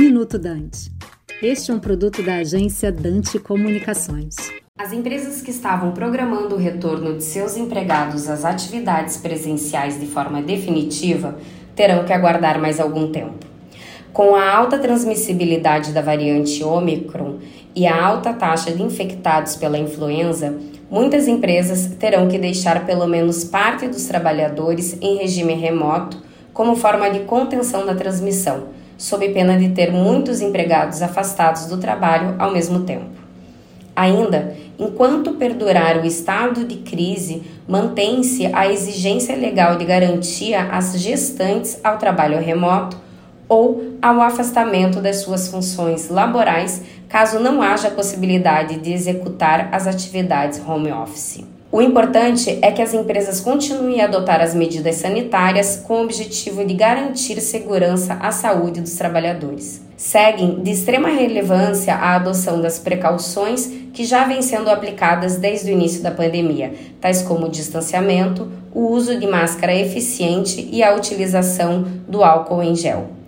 Minuto Dante. Este é um produto da agência Dante Comunicações. As empresas que estavam programando o retorno de seus empregados às atividades presenciais de forma definitiva terão que aguardar mais algum tempo. Com a alta transmissibilidade da variante Omicron e a alta taxa de infectados pela influenza, muitas empresas terão que deixar pelo menos parte dos trabalhadores em regime remoto como forma de contenção da transmissão, sob pena de ter muitos empregados afastados do trabalho ao mesmo tempo. Ainda, enquanto perdurar o estado de crise, mantém-se a exigência legal de garantia às gestantes ao trabalho remoto ou ao afastamento das suas funções laborais, caso não haja possibilidade de executar as atividades home office. O importante é que as empresas continuem a adotar as medidas sanitárias com o objetivo de garantir segurança à saúde dos trabalhadores. Seguem de extrema relevância a adoção das precauções que já vêm sendo aplicadas desde o início da pandemia, tais como o distanciamento, o uso de máscara eficiente e a utilização do álcool em gel.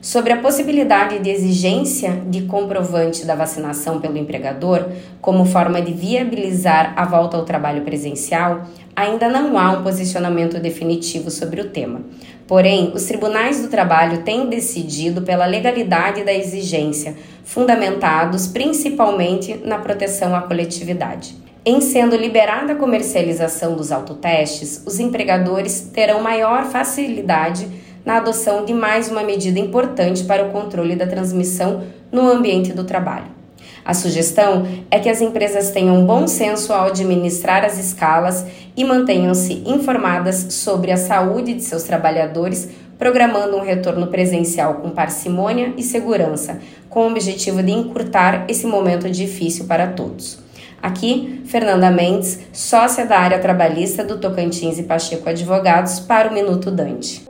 Sobre a possibilidade de exigência de comprovante da vacinação pelo empregador, como forma de viabilizar a volta ao trabalho presencial, ainda não há um posicionamento definitivo sobre o tema. Porém, os tribunais do trabalho têm decidido pela legalidade da exigência, fundamentados principalmente na proteção à coletividade. Em sendo liberada a comercialização dos autotestes, os empregadores terão maior facilidade na adoção de mais uma medida importante para o controle da transmissão no ambiente do trabalho. A sugestão é que as empresas tenham bom senso ao administrar as escalas e mantenham-se informadas sobre a saúde de seus trabalhadores, programando um retorno presencial com parcimônia e segurança, com o objetivo de encurtar esse momento difícil para todos. Aqui, Fernanda Mendes, sócia da área trabalhista do Tocantins e Pacheco Advogados, para o Minuto Dante.